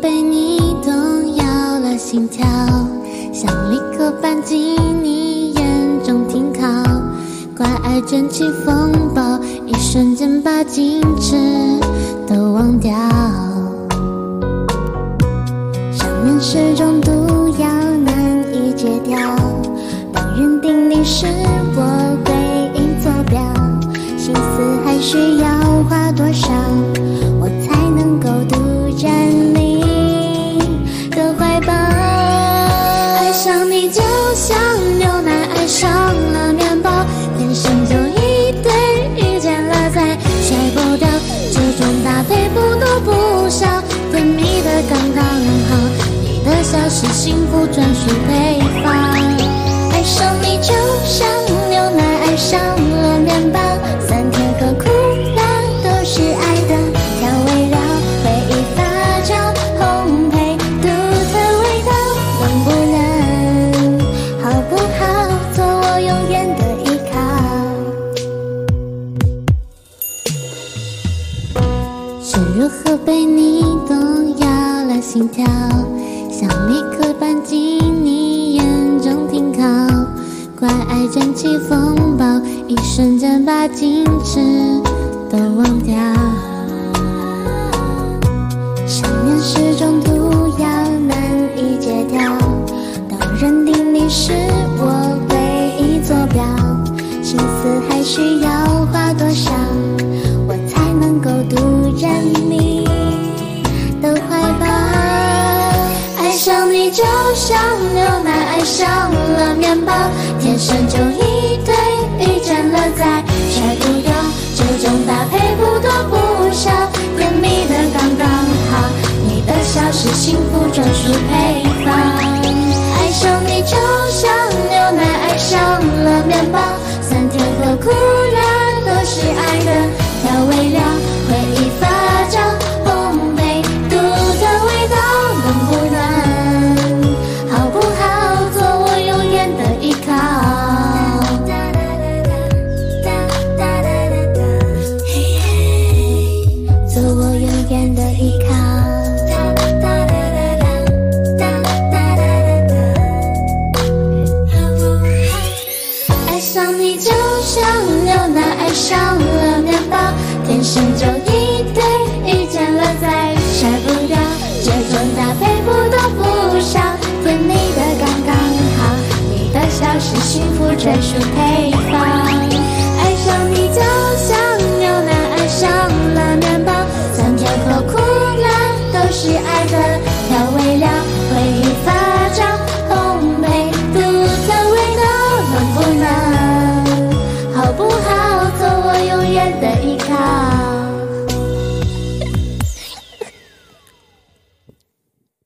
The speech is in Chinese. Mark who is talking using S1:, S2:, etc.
S1: 被你动摇了心跳，想立刻搬进你眼中停靠。怪爱卷起风暴，一瞬间把矜持都忘掉。想念是种毒药，难以戒掉。当认定你是我唯一坐标，心思还需要花多少，这种搭配不多不少，甜蜜的刚刚好，你的笑是幸福专属配你动摇了心跳，想立刻搬进你眼中停靠。怪爱卷起风暴，一瞬间把矜持都忘掉。想念是种你就像牛奶爱上了面包，天生就一对，遇见了再甩不掉，这种搭配不多不少，甜蜜的刚刚好，你的笑是幸福专属配方。爱上你就像牛奶爱上了面包，酸甜和苦你就像牛奶爱上了面包，天生就一对，遇见了再甩不掉，这种搭配不多不少，甜蜜的刚刚好，你的笑是幸福专属配方。爱上你就